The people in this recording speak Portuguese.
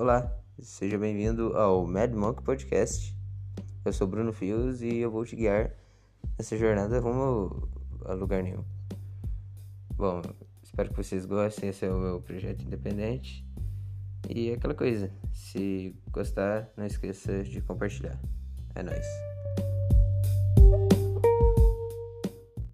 Olá, seja bem-vindo ao Mad Monk Podcast. Eu sou Bruno Fios e eu vou te guiar nessa jornada rumo a lugar nenhum. Bom, espero que vocês gostem. Esse é o meu projeto independente. E é aquela coisa, se gostar, não esqueça de compartilhar. É nóis.